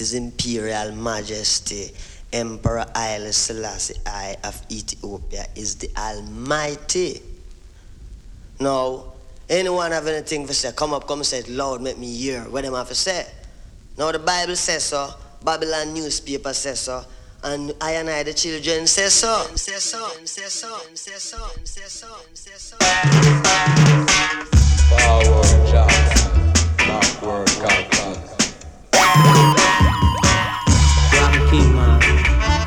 His Imperial Majesty, Emperor Haile Selassie I of Ethiopia is the Almighty. Now, anyone have anything to say, come up, come and say it loud, make me hear what them have to say. Now the Bible says so, Babylon newspaper says so, and I and I the children say so. Say so, say so, say so, say so, say so. Jackson, backward.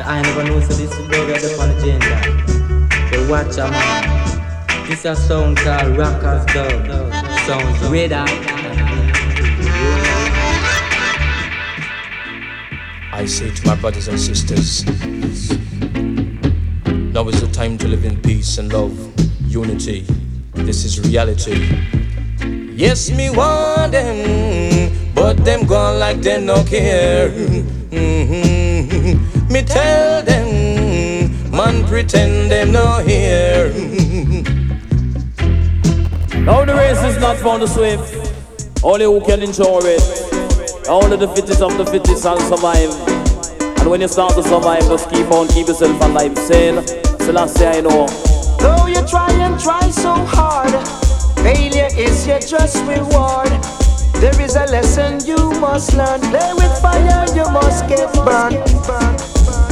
I never know so this is dog at the agenda. But watch a man. This a sound called Rockers Dub. Sounds radar. I say to my brothers and sisters, now is the time to live in peace and love, unity. This is reality. Yes, me want them, but them gone like they no care. Mhm. Me tell them, man pretend them no hear. Now the race is not for the swift, only who can enjoy it. Only the fittest of the fittest can survive. And when you start to survive, just keep on, keep yourself alive. Sail, Selassie, I know. Though you try and try so hard, failure is your just reward. There is a lesson you must learn. Play with fire, you must get burned.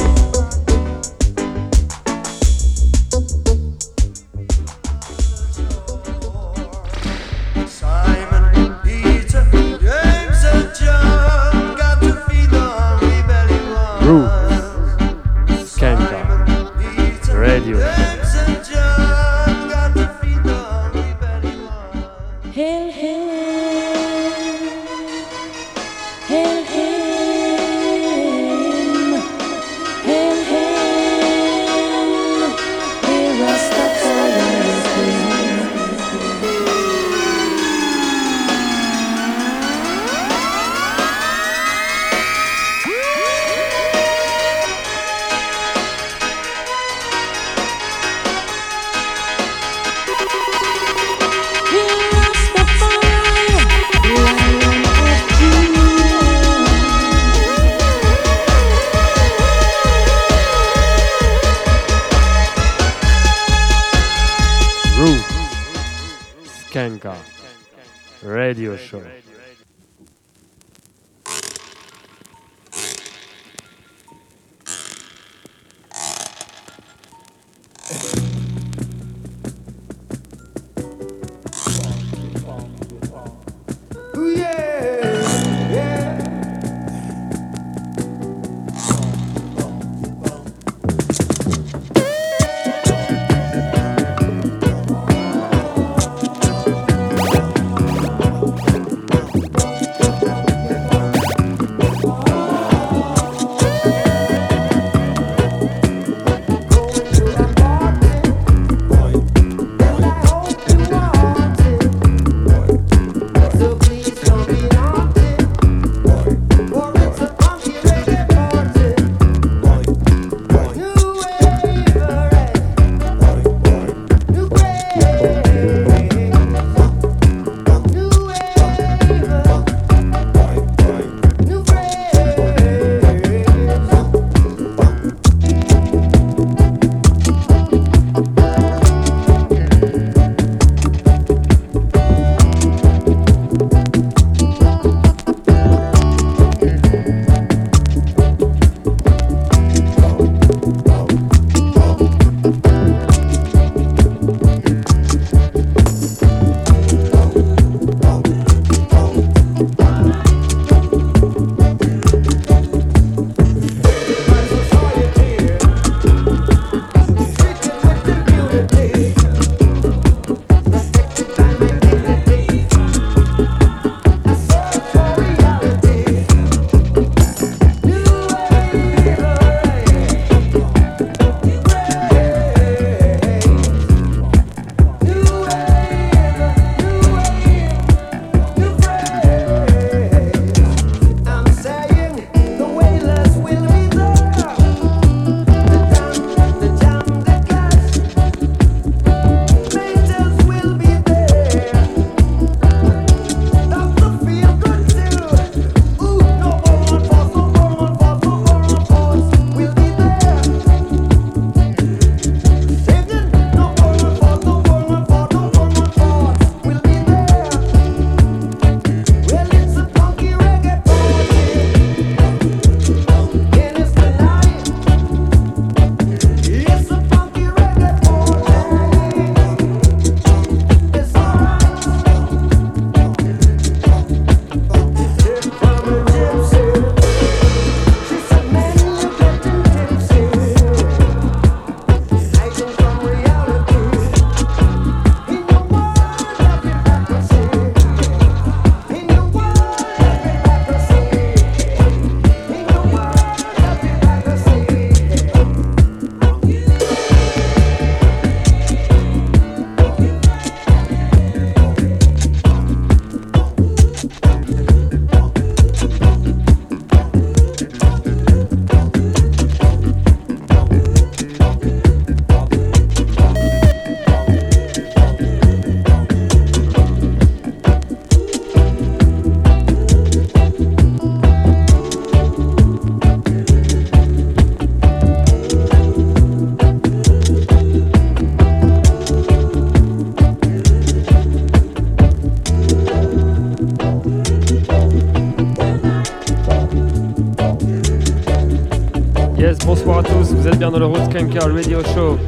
Dans le Roots Skanker Radio Show.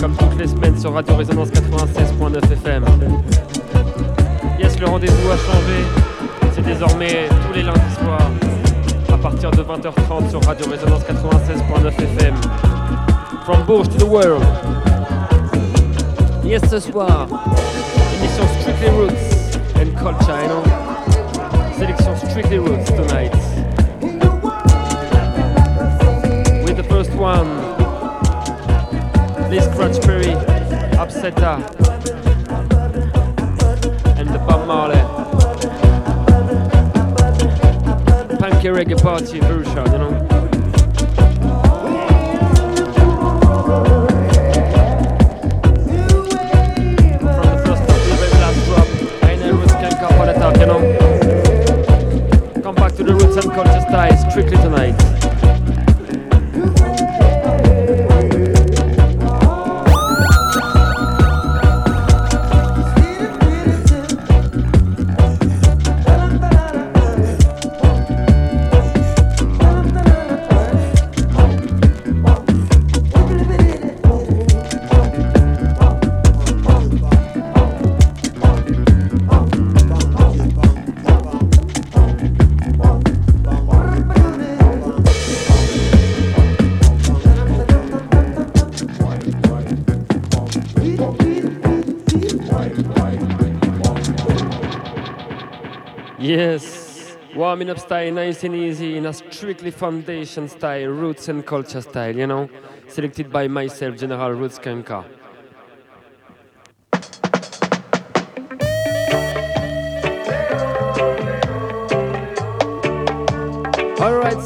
Comme toutes les semaines sur Radio Résonance 96.9 FM. Yes, le rendez-vous a changé. C'est désormais tous les lundis soirs à partir de 20h30 sur Radio Résonance 96.9 FM. From Bourges to the world. Yes, ce soir, émission Strictly Roots and Culture. Sélection Strictly Roots tonight. One, Lee Scratch Perry, Upsetter, and the Bob Marley. Punky reggae party version, you know. From the first to the last drop, I know roots can come on the you know. Come back to the roots and culture style strictly tonight. Yes, warming up style, nice and easy, in a strictly foundation style, roots and culture style, you know, selected by myself, General Roots Skanker. Alright,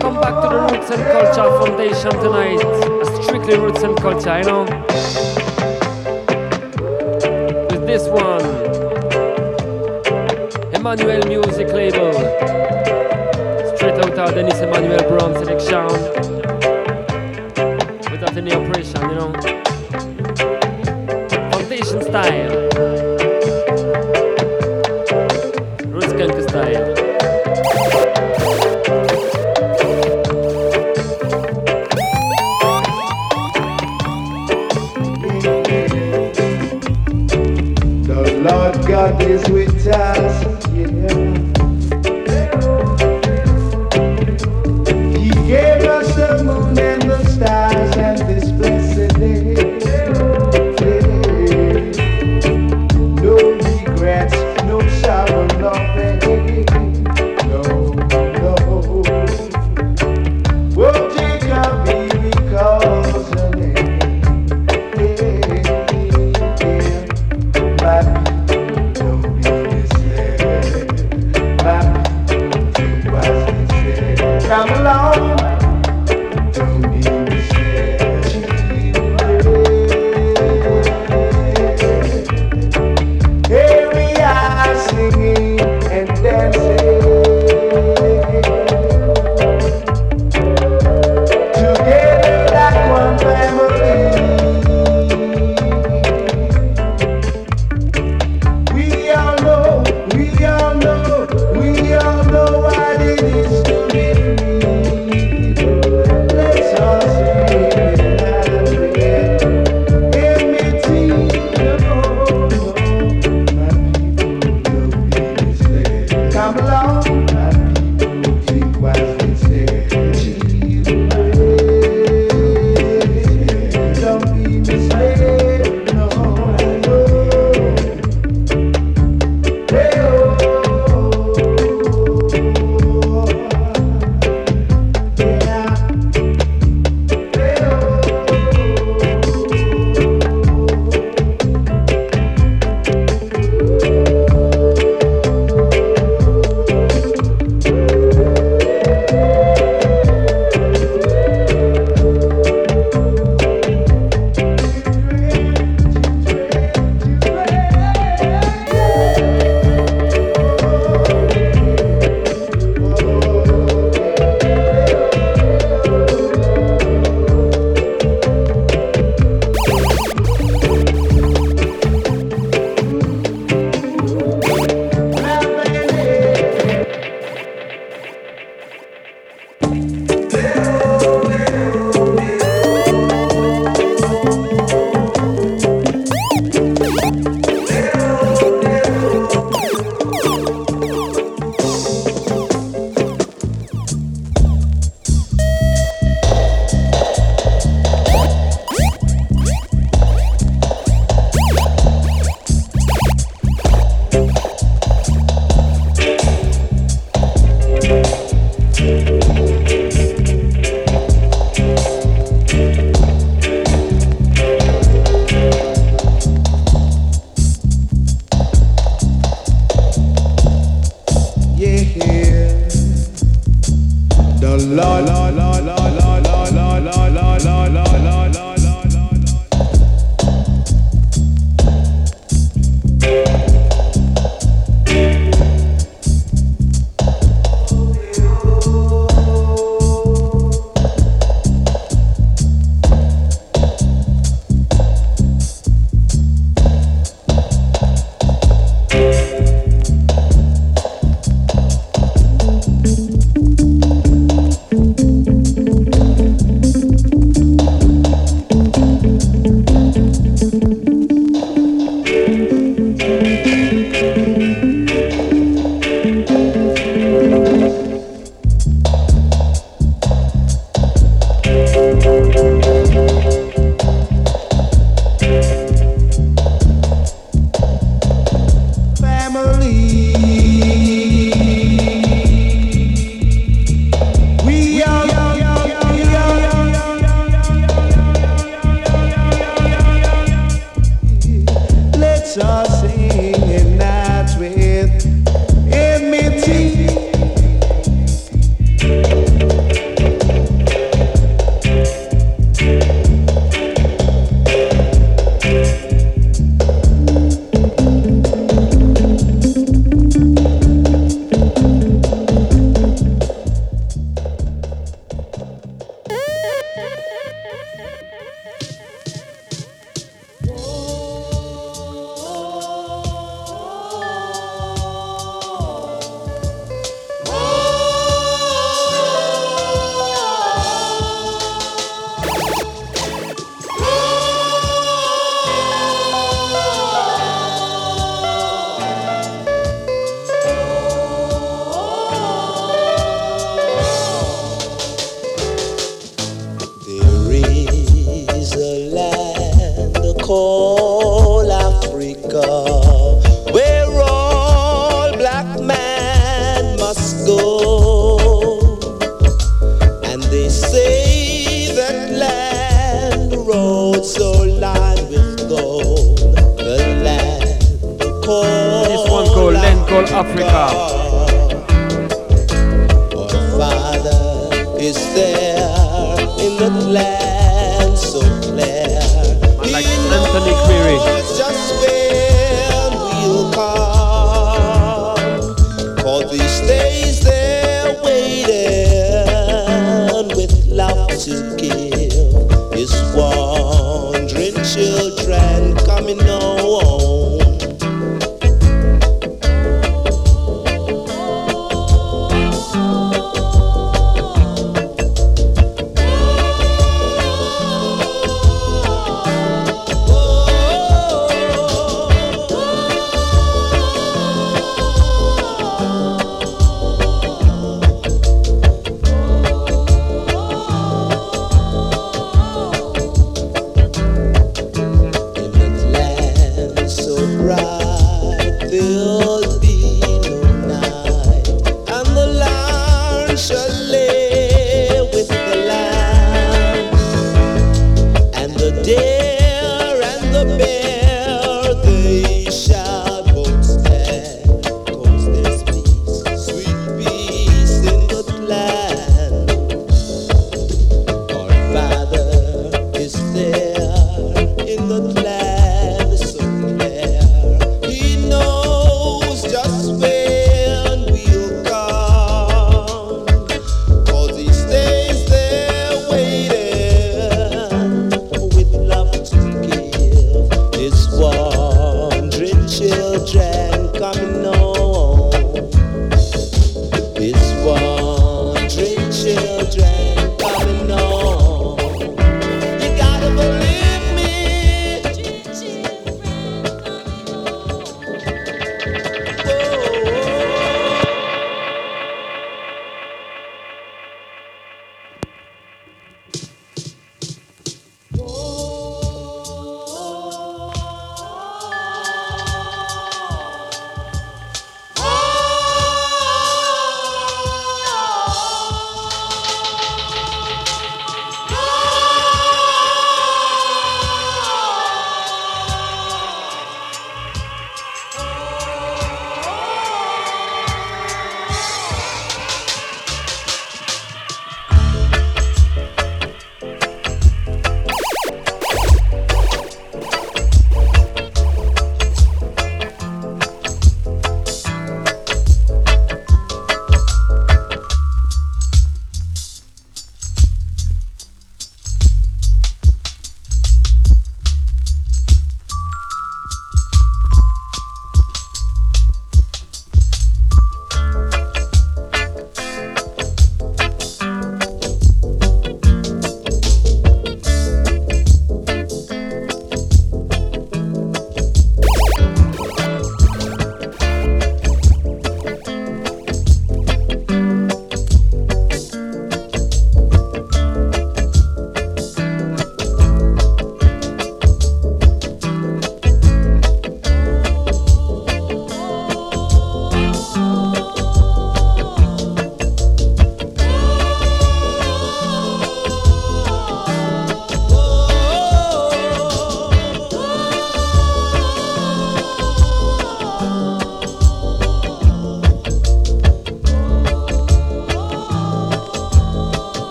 come back to the Roots and Culture Foundation tonight, a strictly roots and culture, you know.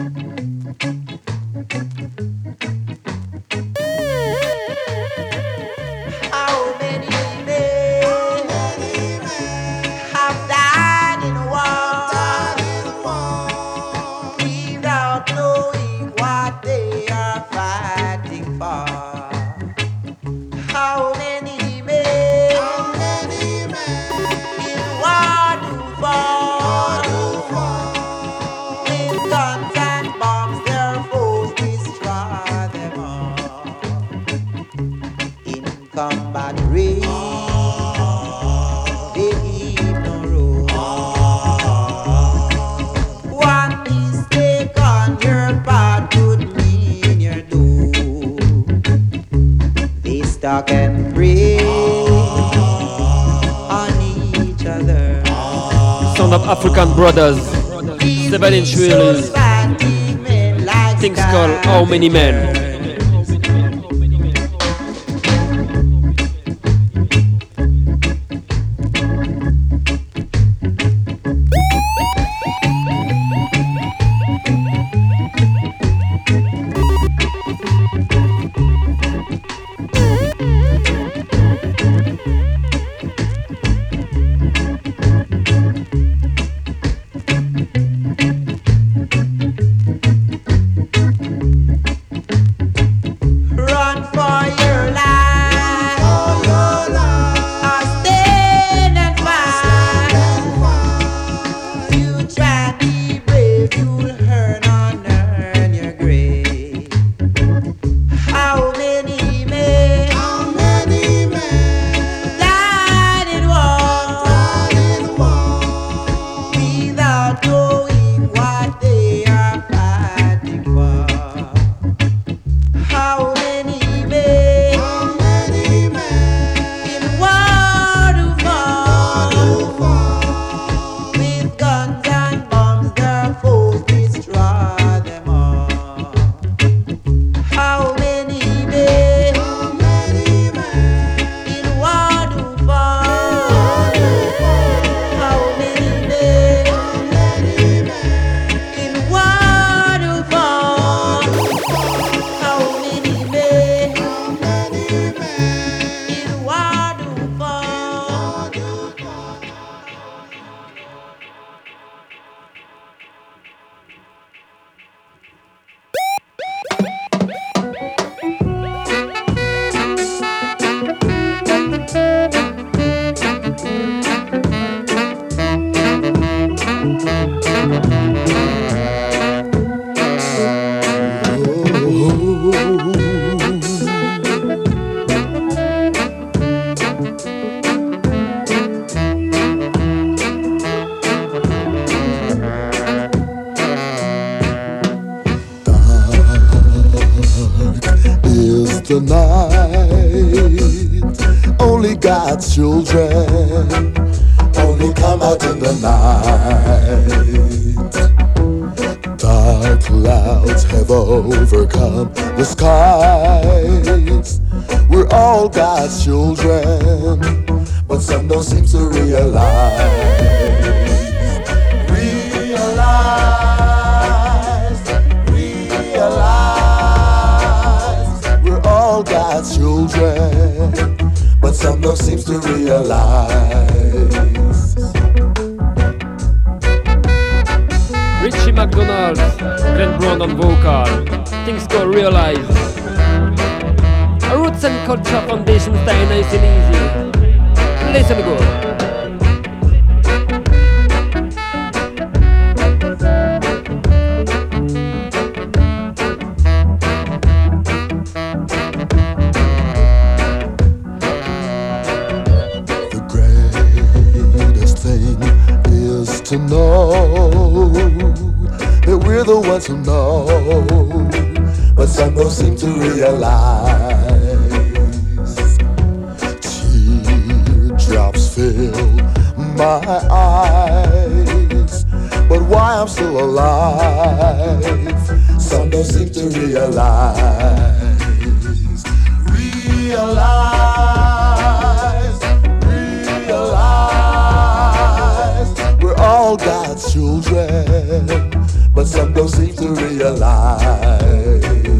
Thank you. brothers, seven inch wheelies, things called How Many Men. children, but some don't seem to realize. Richie McDonald, Glenn Brown on vocal, things go realized. A roots and culture foundation stay nice and easy. Listen good. to know that we're the ones who know, but some don't seem to realize. Teardrops fill my eyes, but why I'm still alive, some don't seem to realize. Realize. but some don't seem to realize.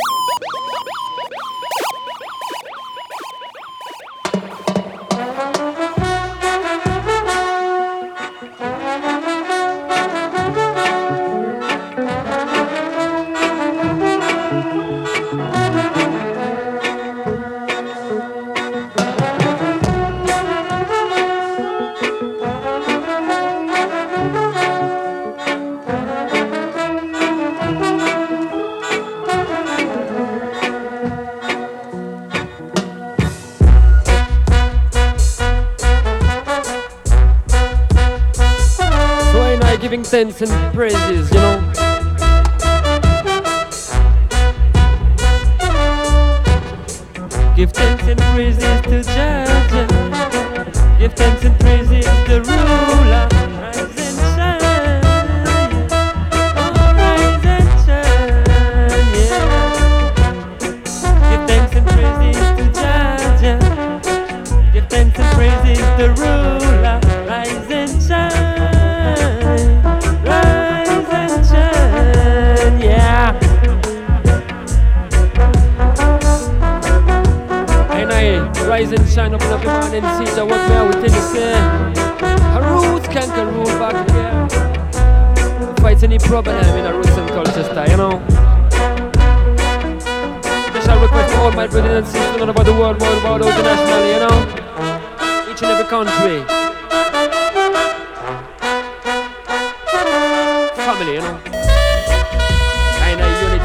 and praises.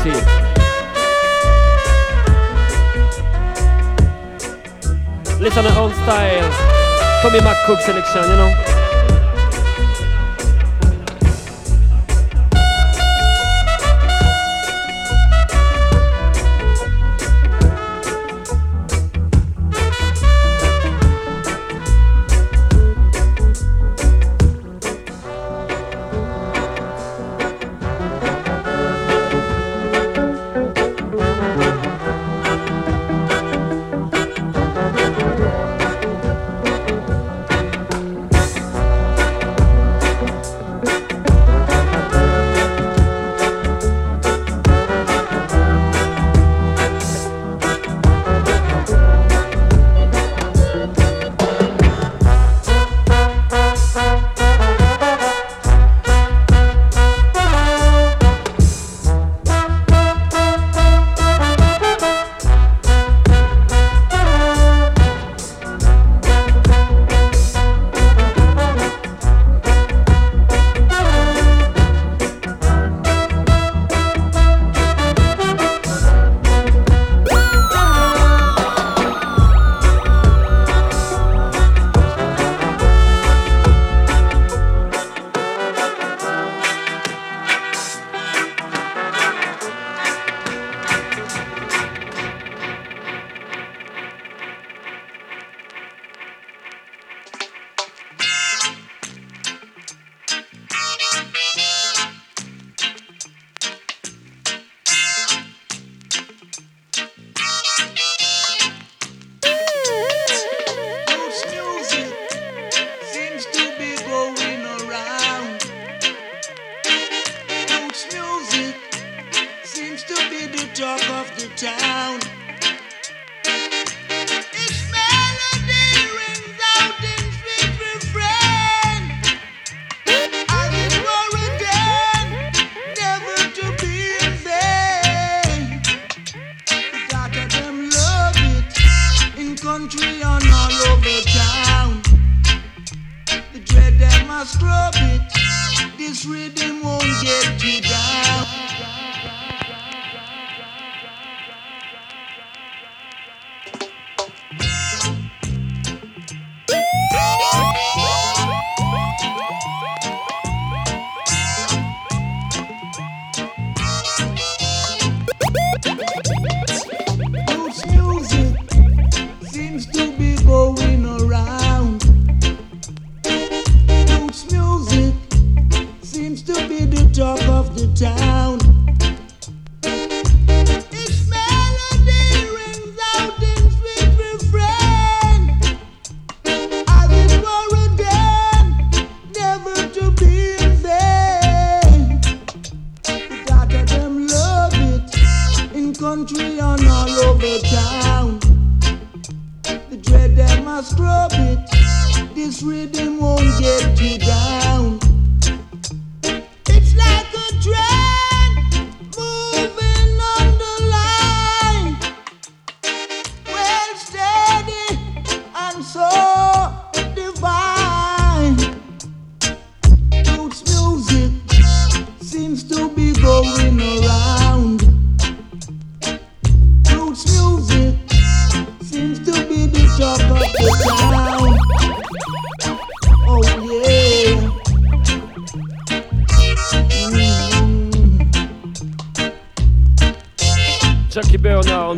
musik. Listen to old style. Tommy McCook selection, you know.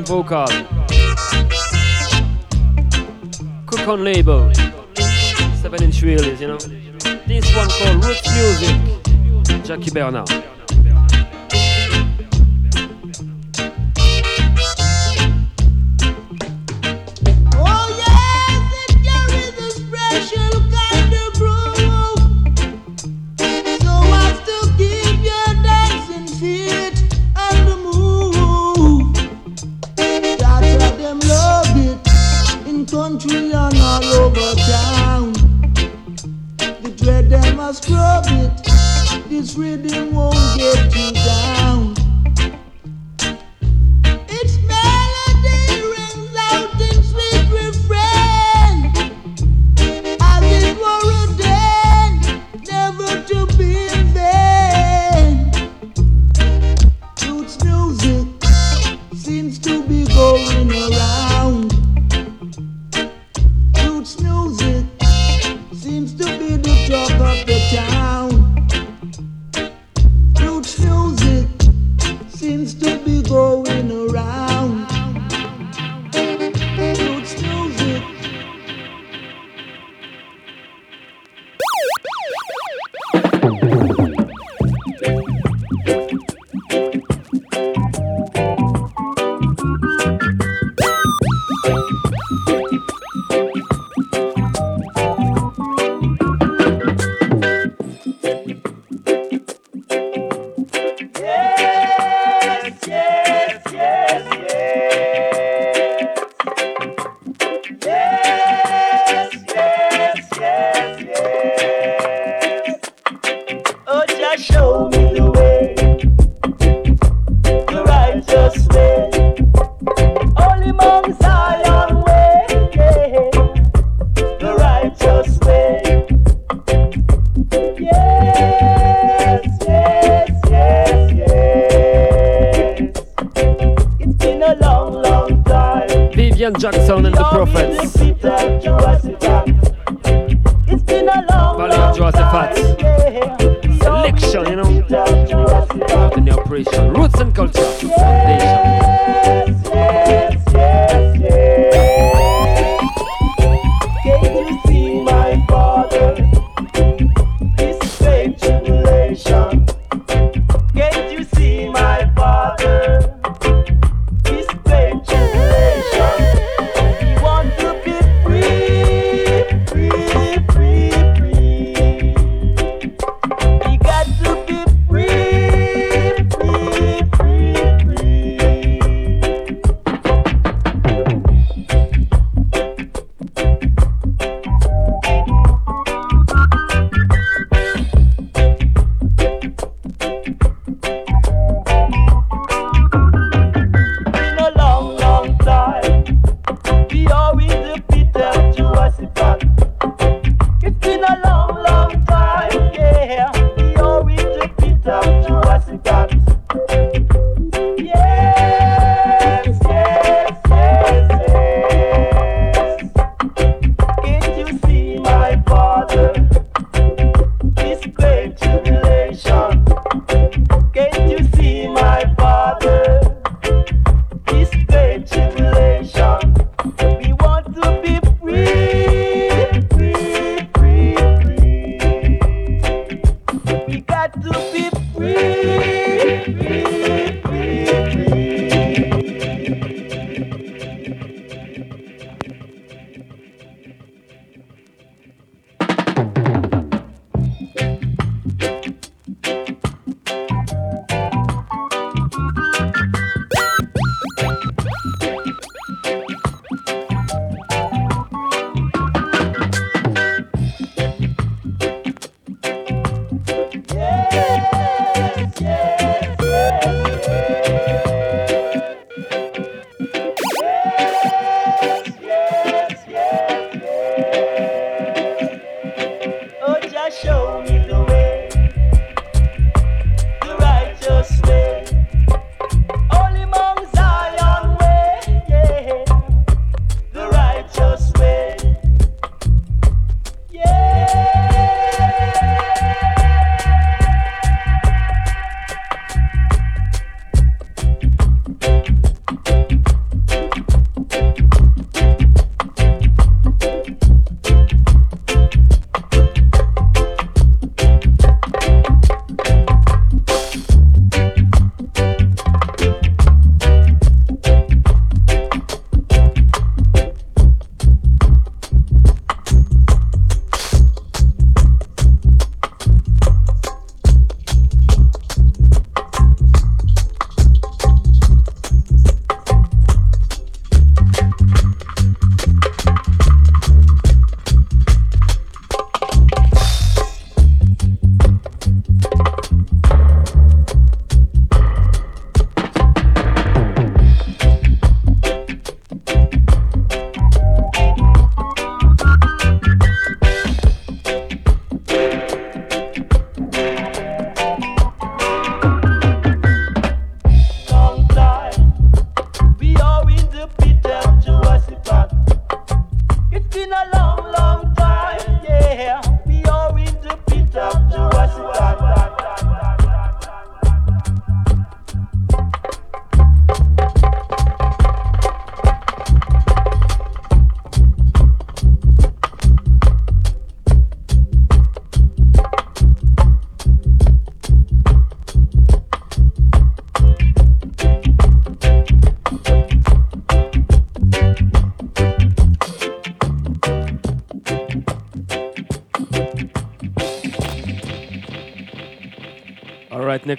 vocal. Cook label. Seven inch release, you know. This one called Roots Music. Jackie Bernard.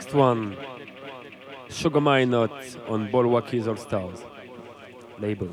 next one, Sugar Minott on Bulwark All Stars label.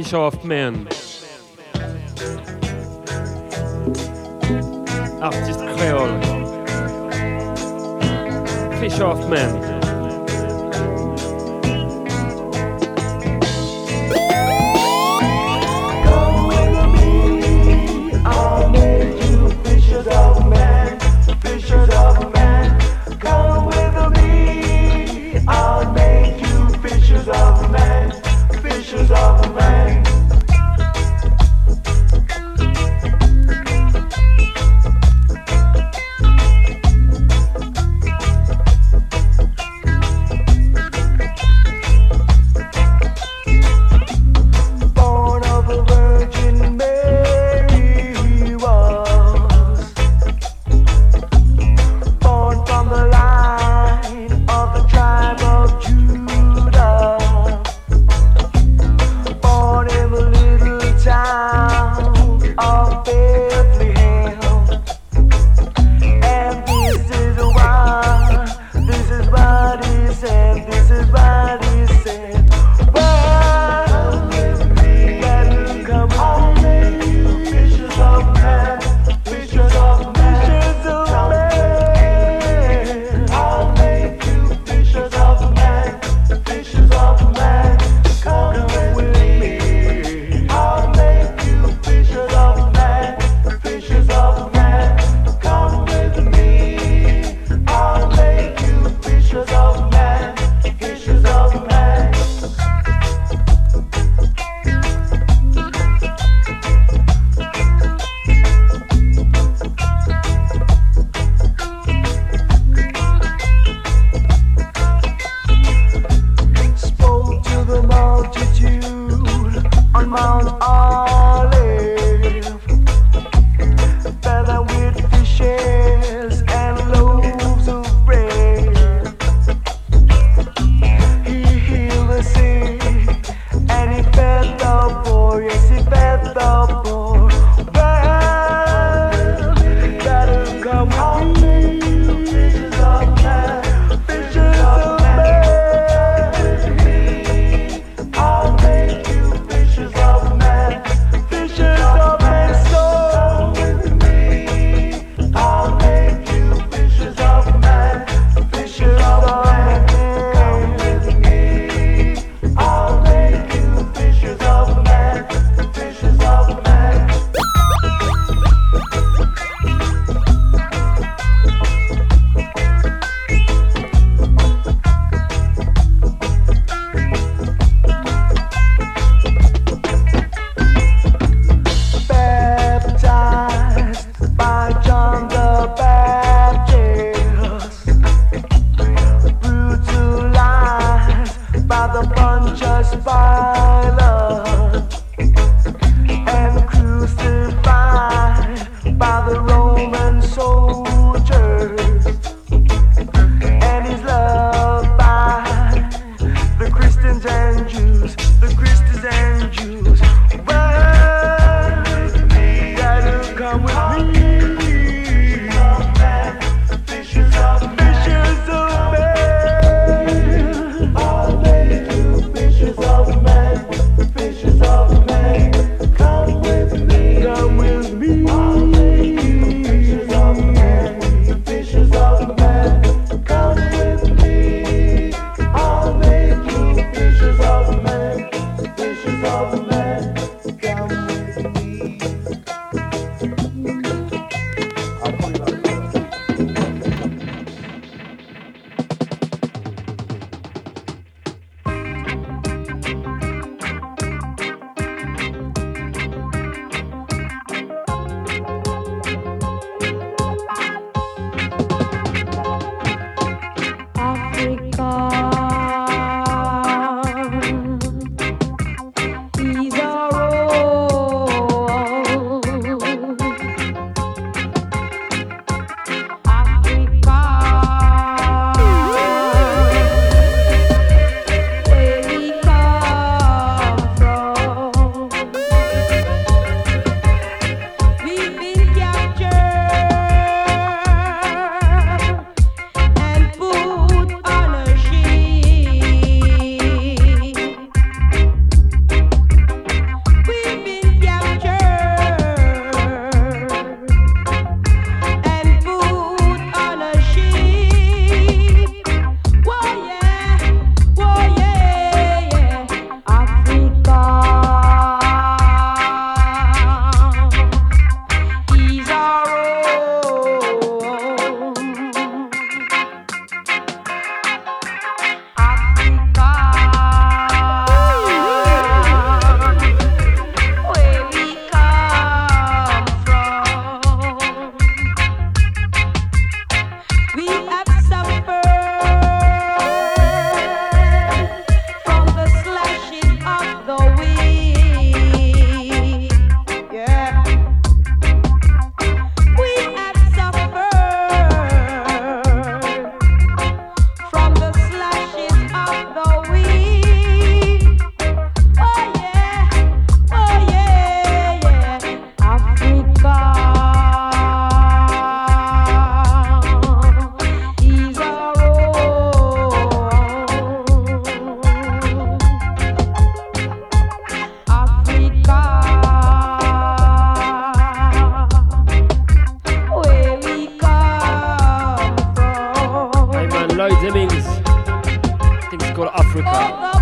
It's called Fish Demings. I think it's called Africa.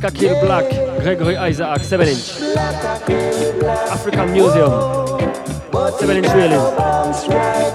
Black kill Black, Gregory Isaac, 7 inch. African Museum, 7 inch reeling.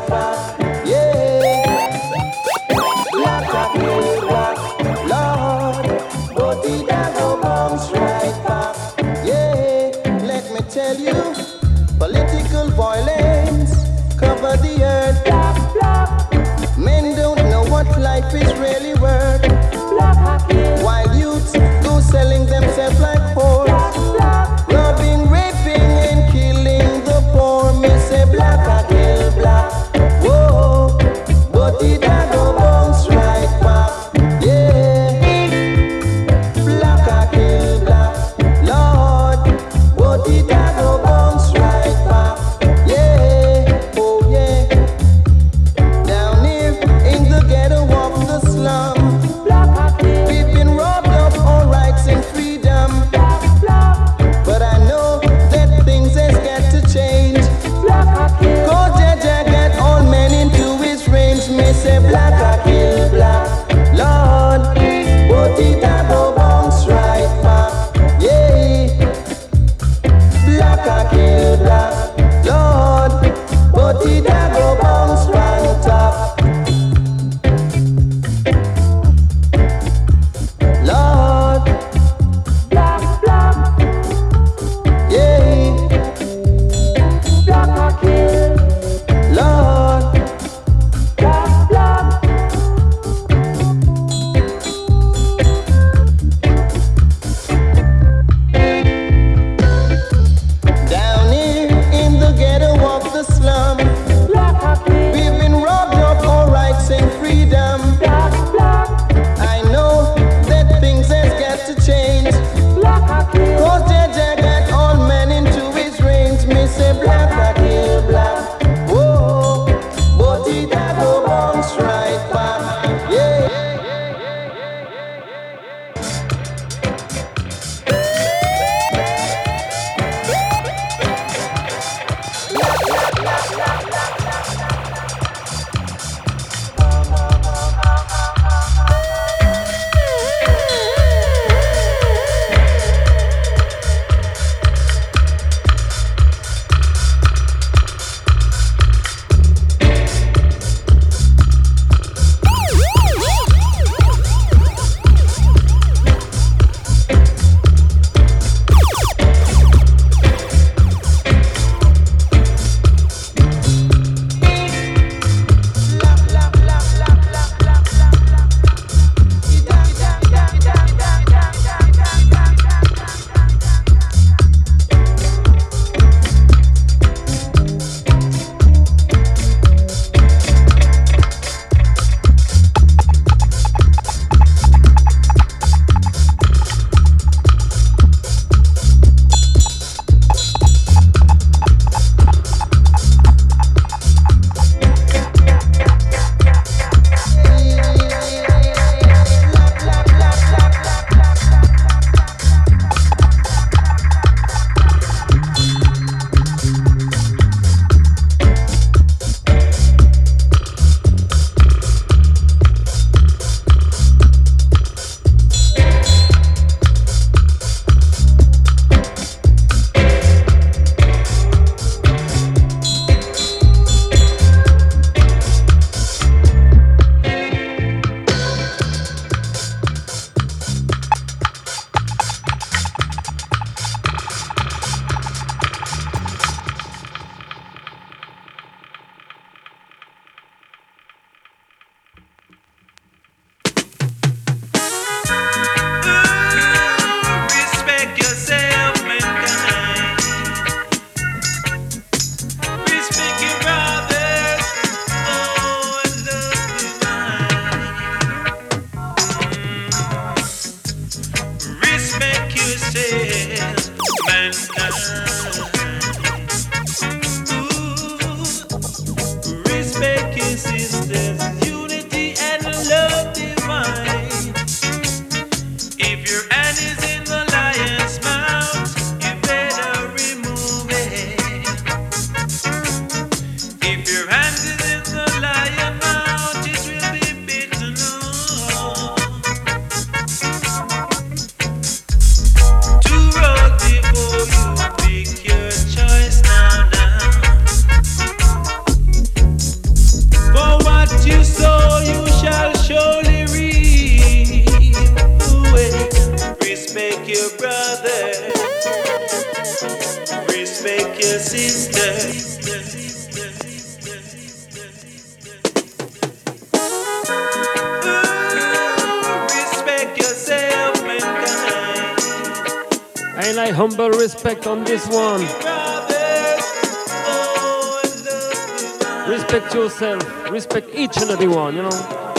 Each and every one, you know.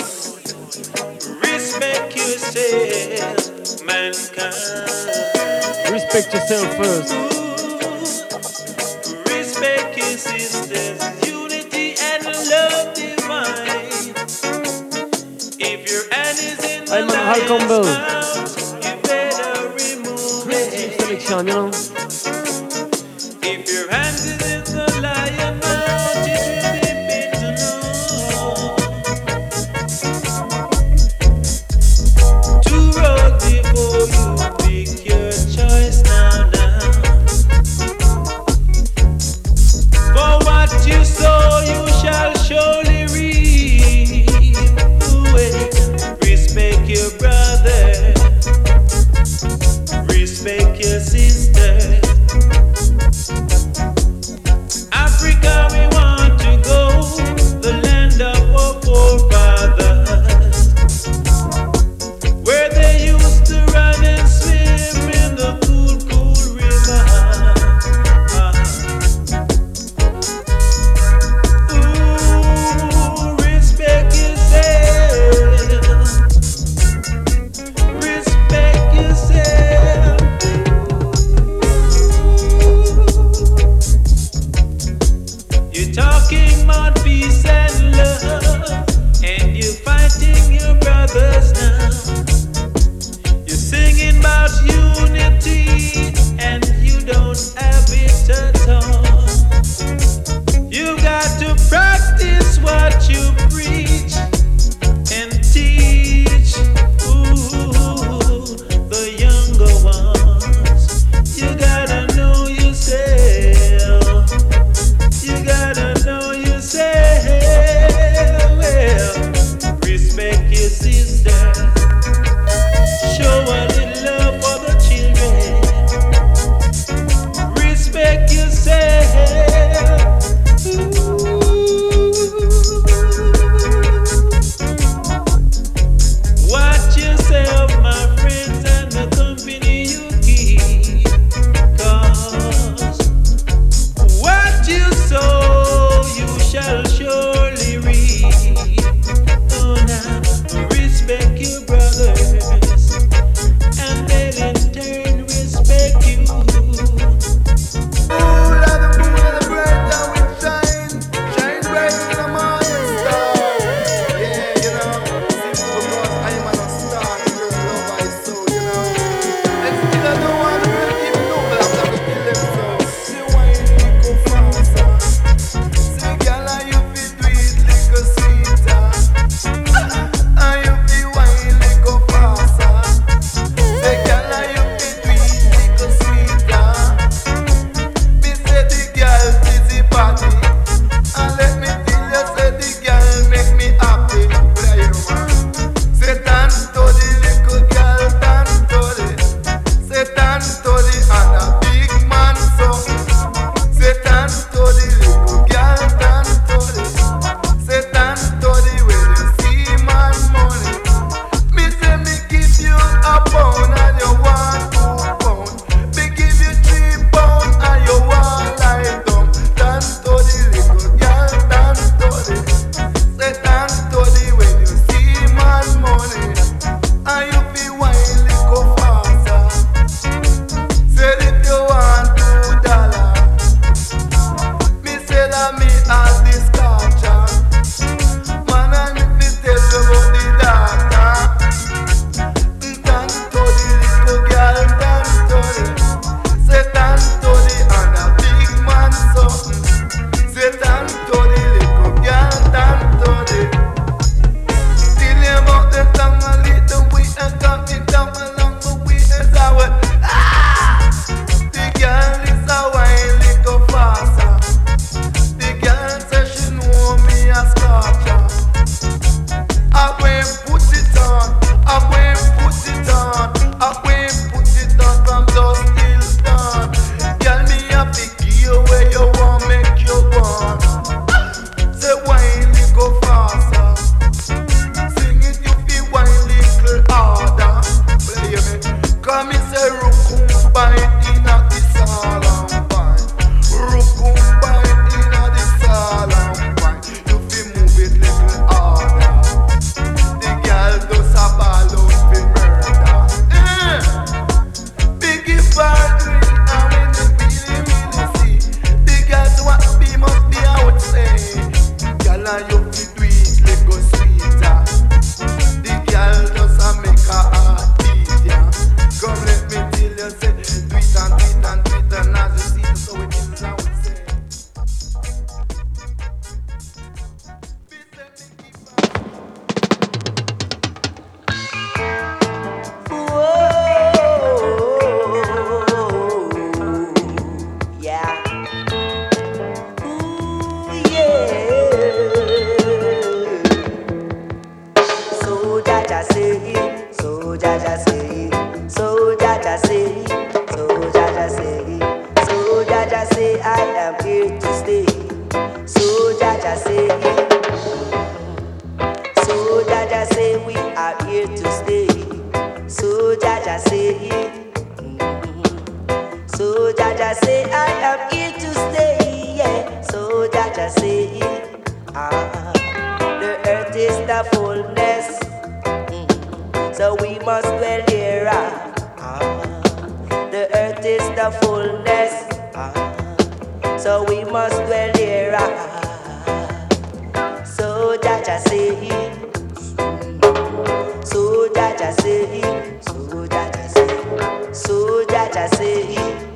Respect yourself, mankind. Respect yourself first.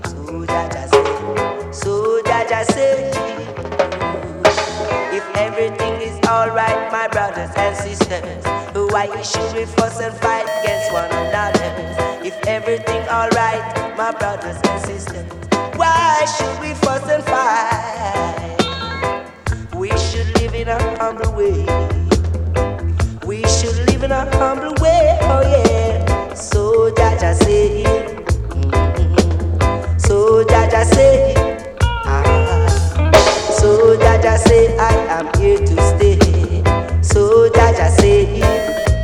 So Jaja say, so Jaja say. If everything is alright, my brothers and sisters, why should we fuss and fight against one another? If everything alright, my brothers and sisters, why should we fuss and fight? We should live in a humble way. We should live in a humble way, oh yeah. So Jaja say, Jaja say, ah, so Jaja say I am here to stay. So Jaja say, mm,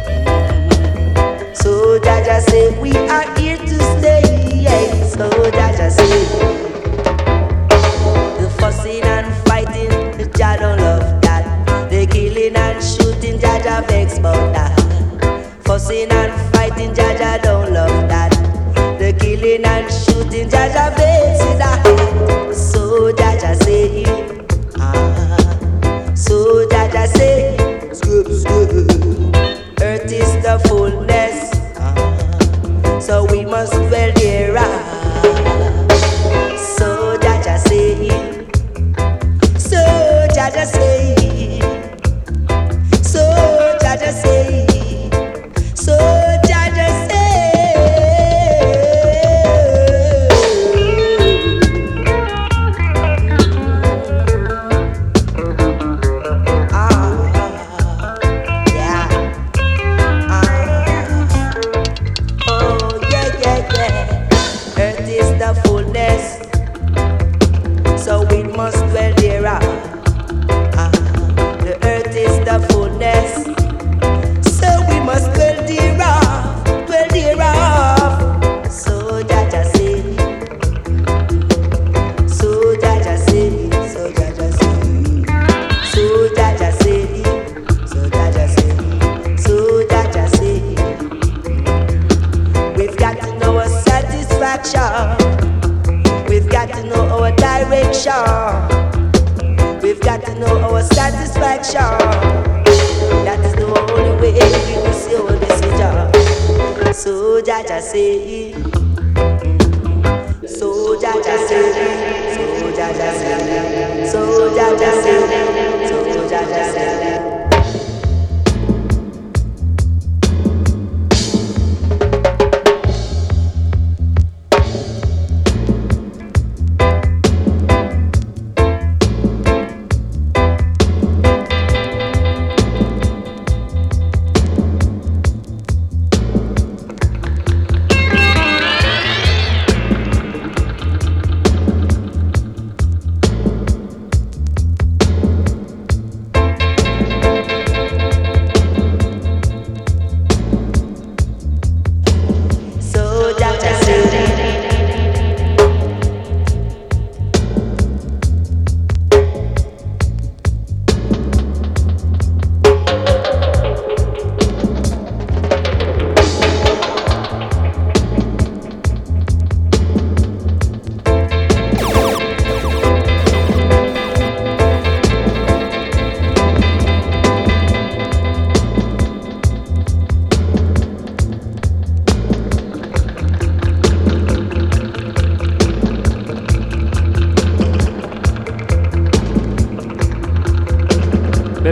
so Jaja say we are here to stay. Yeah. So Jaja say, the fussing and fighting, Jah don't love that. The killing and shooting, Jaja vex about that. Fussing and fighting, Jaja don't love that. Killing and shooting, Jaja with that. So Jaja say, ah, so Jaja say, skip, skip. earth is the fullness, ah, so we must dwell there.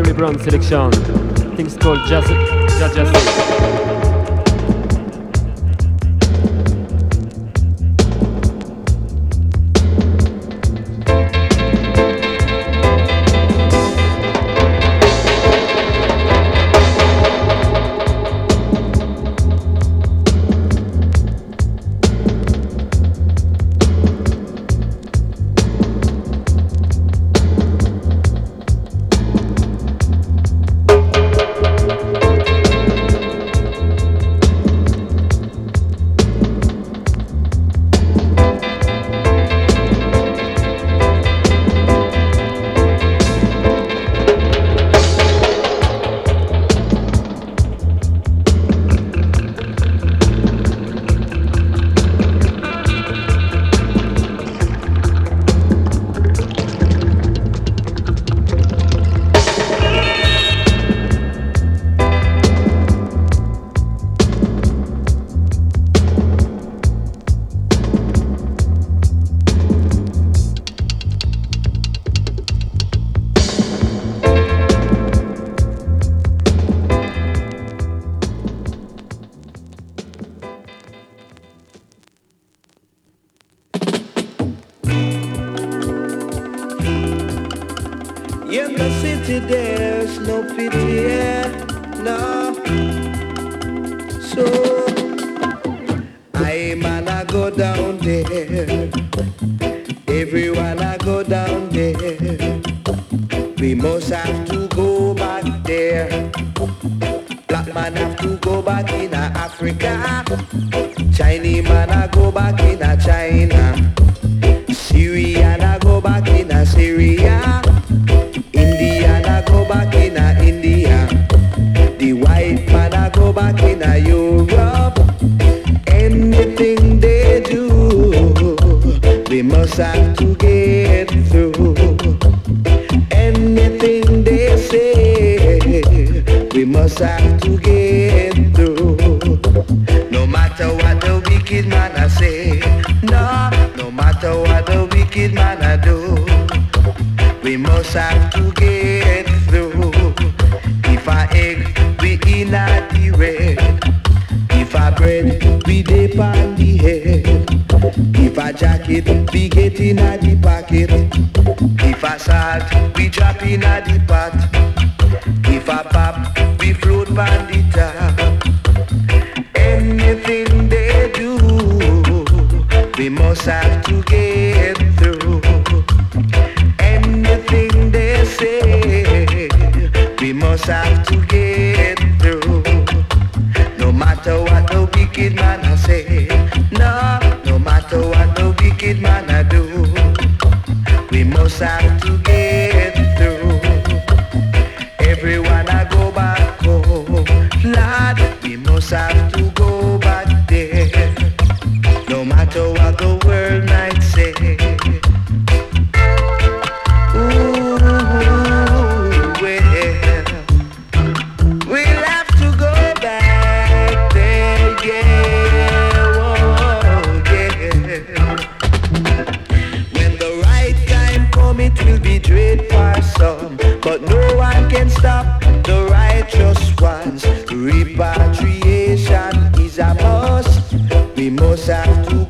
Barry Brown selection. Things called Jazz, Jazz, Say. can stop the righteous ones. Repatriation is a must. We must have to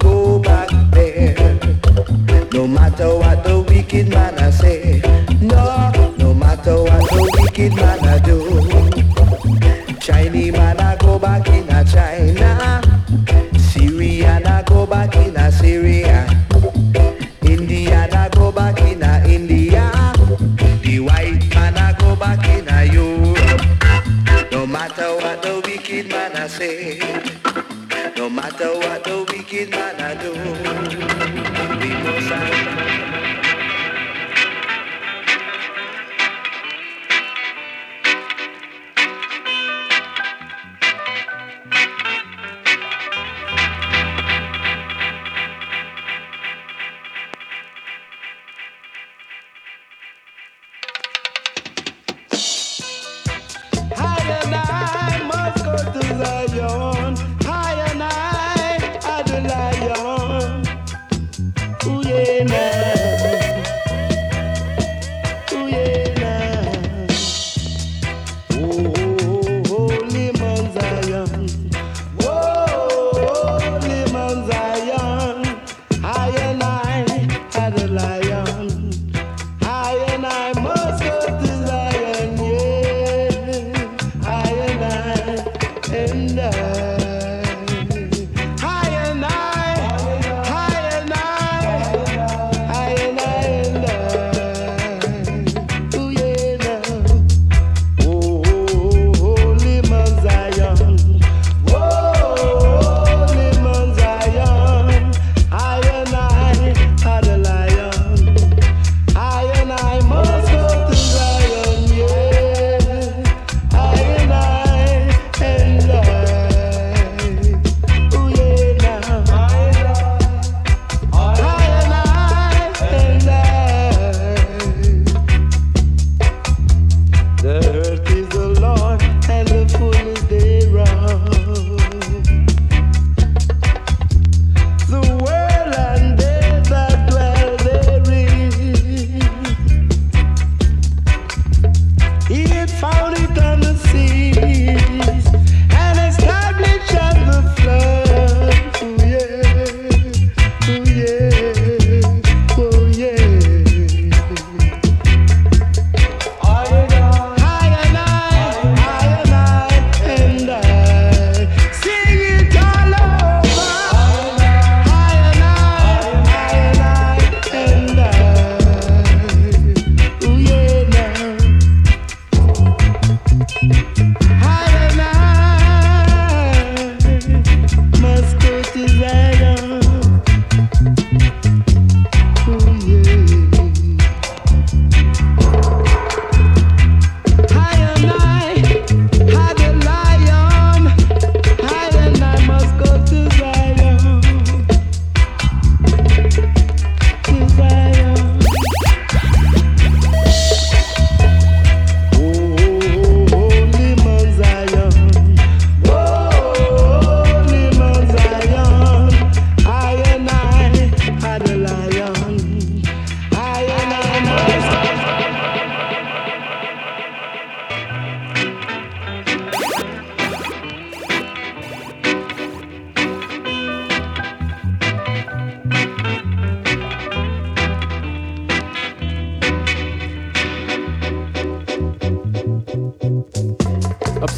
man I say, no matter what the wicked man I do, we must stand.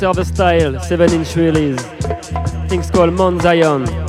Observer Style, 7 inch release. Things called Mount Zion.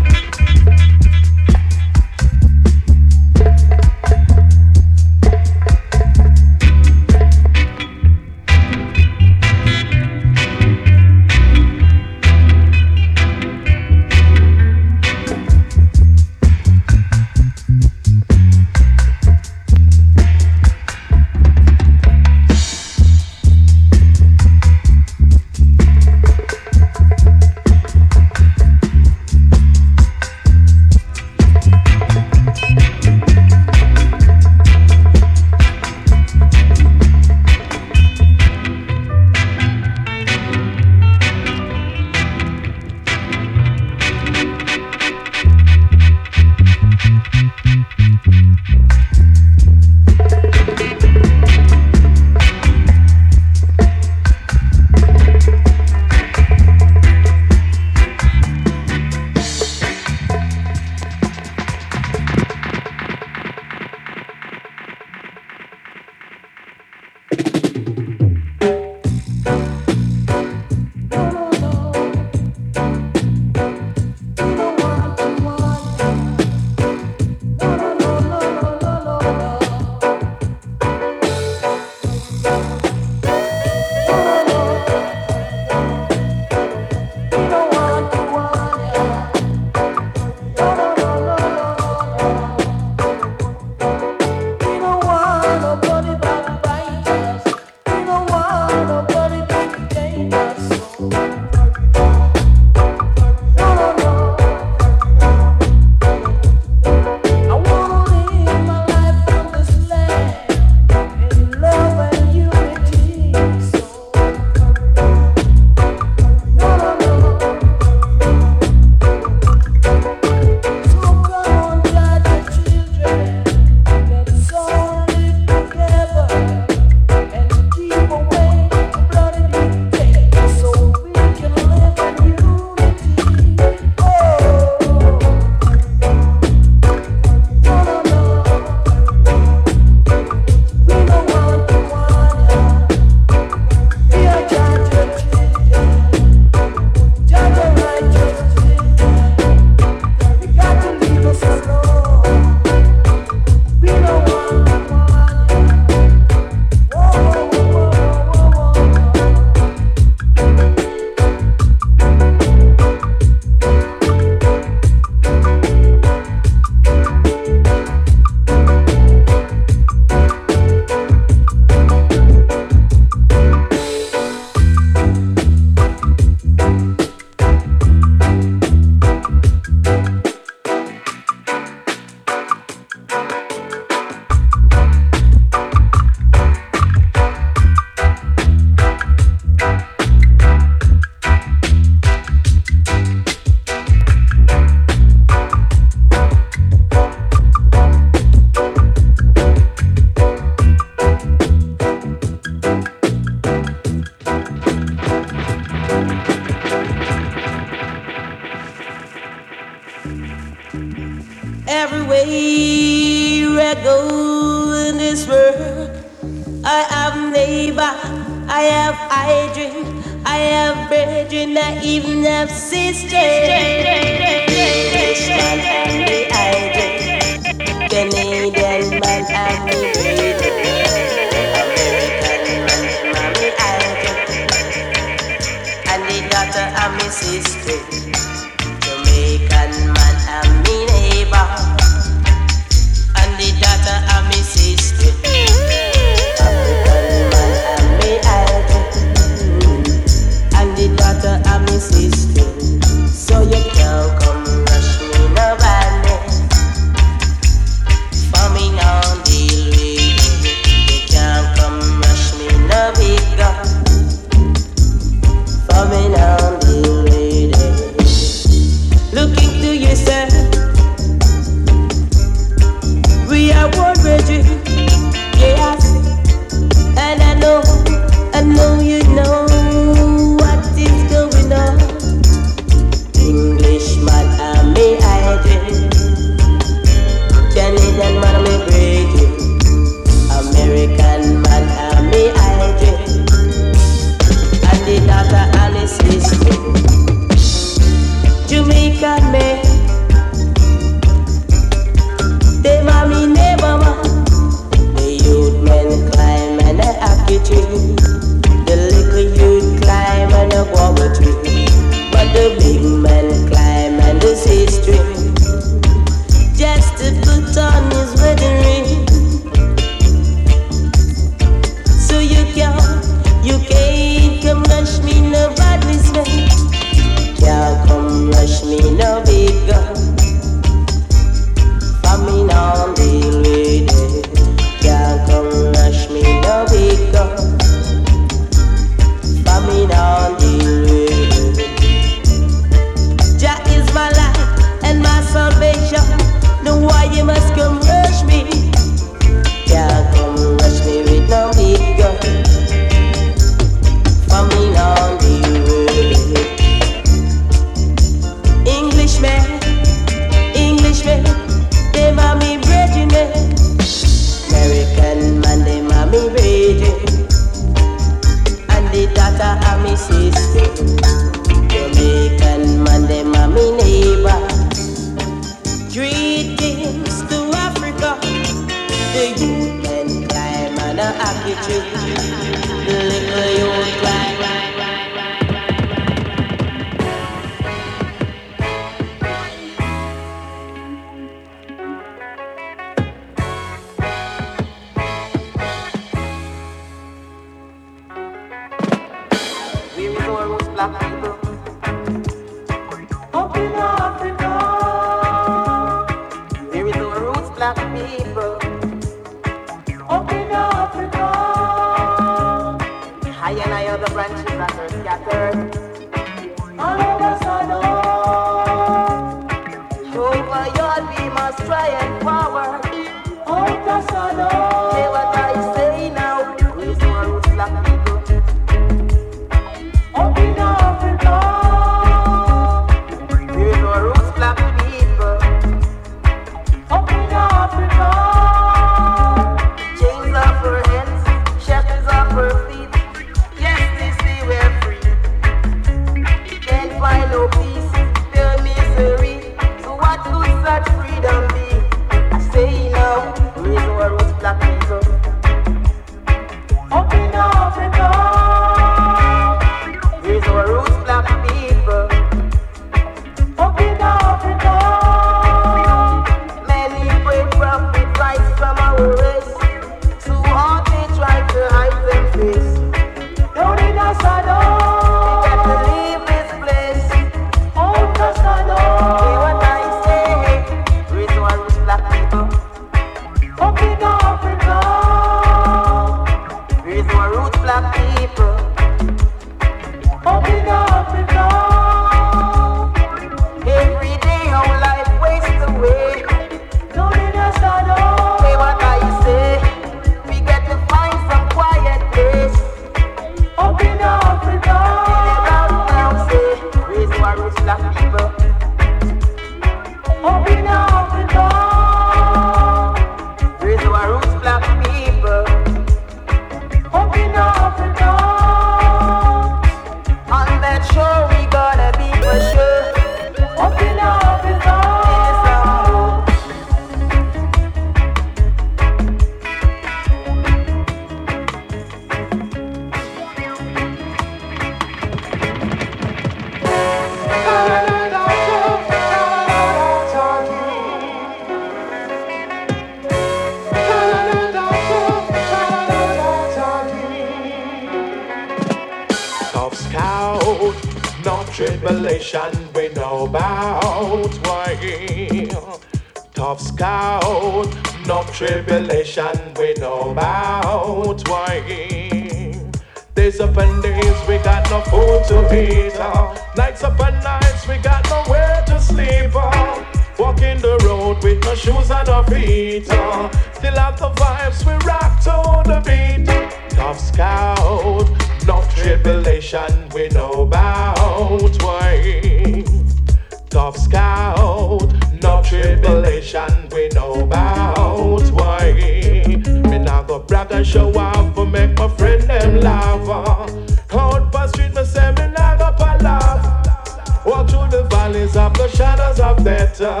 better.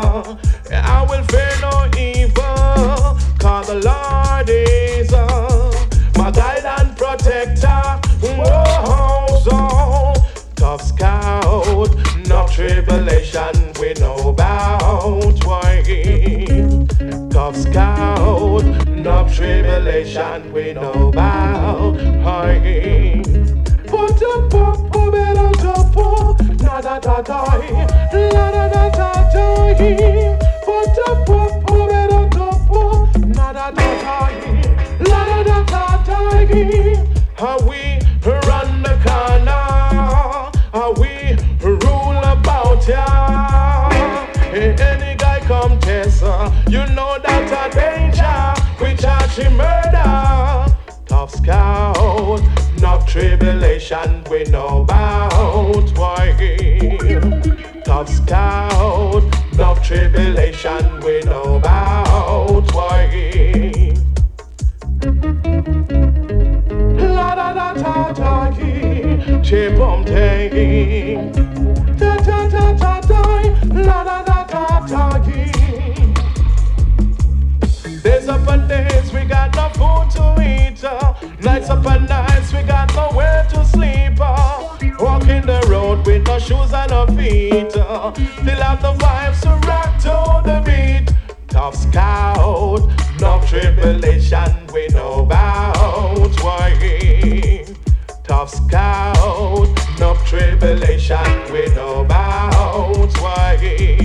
I will fear no evil, cause the Lord is uh, my guide and protector. Whoa, so tough scout, no tribulation we know about. Why? Tough scout, no tribulation we know about. tribulation we know about. Why? Tough scout, no tribulation we know about. Why? La da da ta ta ki, chipom um, tangi. selector. Still have the vibe, Serato, the beat. Tough scout, no tribulation, we know about. Why? Tough scout, no tribulation, we know about. Why?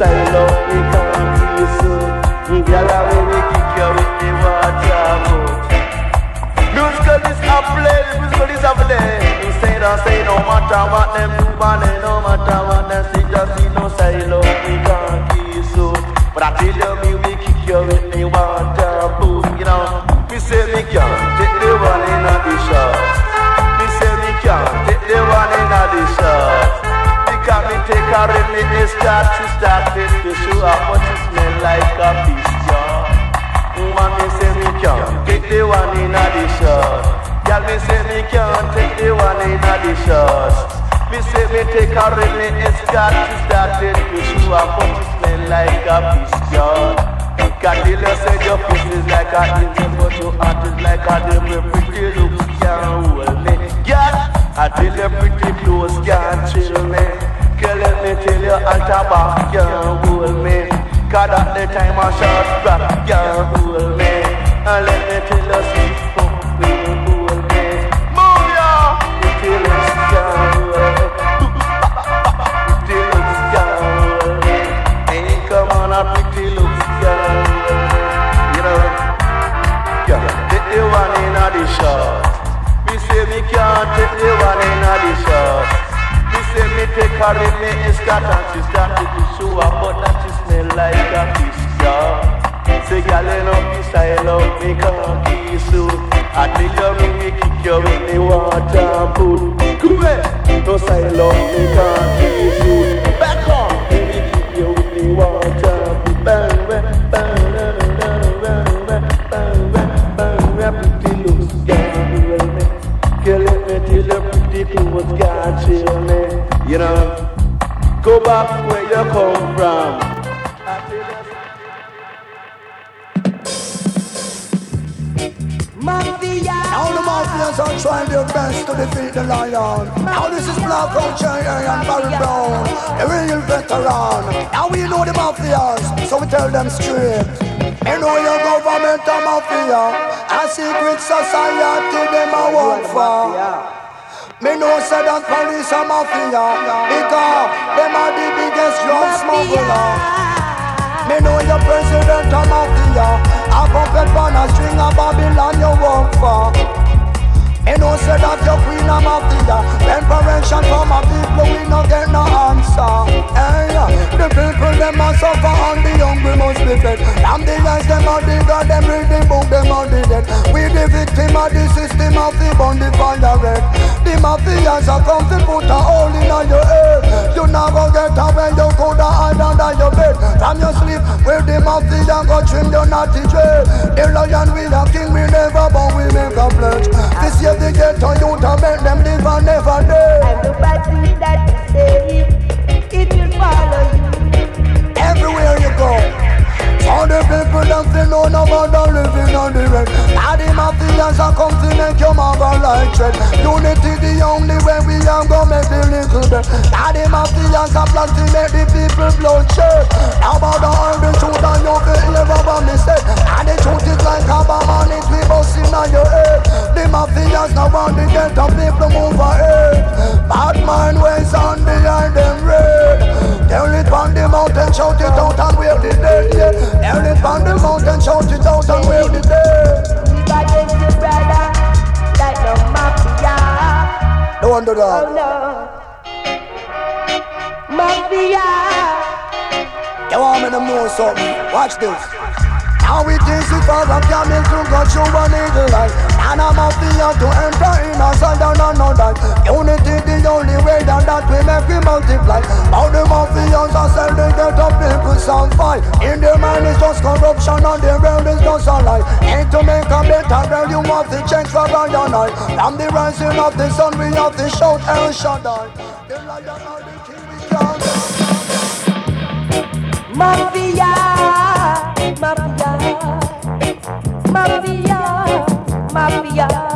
Not be me can't kiss you. Girl, I will kick you in the water pool. Musical is a play, musical is a play. You say don't say no matter what them do, but they no matter what them say, just see no silo, we can't kiss you. But I tell you, me we kick you in the water pool, you know. Me say me can't in me to start this to show up what it smell like a jar. Woman me say me can't take the one in the shot. Girl me say me can't take the one in the shot. Me say me take in me start to start this to show up what it smell like a till you say your face is like a angel But your heart is like a devil Pretty looks can't hold me Girl, until your pretty clothes can't chill me Girl, let me tell you back can't hold me. Cause at the time I shot back can't hold me. And let me tell you sweet fuck will me. Move ya! Hold me. Hey, come on, a pretty you know, yeah, take the one in the shot. Me say me can't take the one in the shot say me take her in me is that and she start to show up, but that she smell like a fish yeah. Say girl you know this I love me can't kiss you I take your room me kick you in the water and put Come here No say love me can't kiss you Back on Baby kick you in the water and put Bang bang bang Girl, let me tell you pretty clothes got you, man. You know, go back where you come from. Mafia. All the mafias are trying their best to defeat the lion. Now this is Black Oak and Barry Brown, the real veteran. Now we know the mafias, so we tell them straight. You know your government a mafia, a secret society them a work for. Me know say that police a mafia because them are the biggest drug smuggler. Me know your president a mafia, a puppet on a string of Babylon you work for. Me know say that your queen a mafia, reparation from a people we no get no answer. Hey, the people them a suffer and the hungry must be fed. Damn the guys them a digger, them read the book, them a the dead. We the victim of the system of the bond the fire red. The mafias a come to put a hole in your head. You not go get away, you coulda hide under your bed. From your sleep, where the mafia go trim your naughty dread. The lion we a king, we never bow, we make a pledge. This year the ghetto youth a make them live and never dead. And the battery that you say, it will follow you. Everywhere you go. All the people that they know no about living on the red. The mafias are come to make your mother like dread. Unity the only way we are gonna make the little bit. The mafias are plan to make the people bloodshed. About the all the truth and you feel never by mistake. And the truth is like a bomb and it will bust in on your head. The mafias now want to get the people move ahead. Bad mind ways on behind them red. Tell it on the mountain, shout it out and where the dead. Oh no. Mafia. Come on, man, I'm doing something. Watch this. Now it is for a camel to go through an eagle eye And a mafia to enter in a side and another Unity the only way that, that we make we multiply. All the mafias are selling get up people sound fine In their mind is just corruption and their world is just a lie. Ain't to make a better world you have to change for I and I From the rising of the sun we have to shout El Shaddai. The lion and the king we can't. Mafia.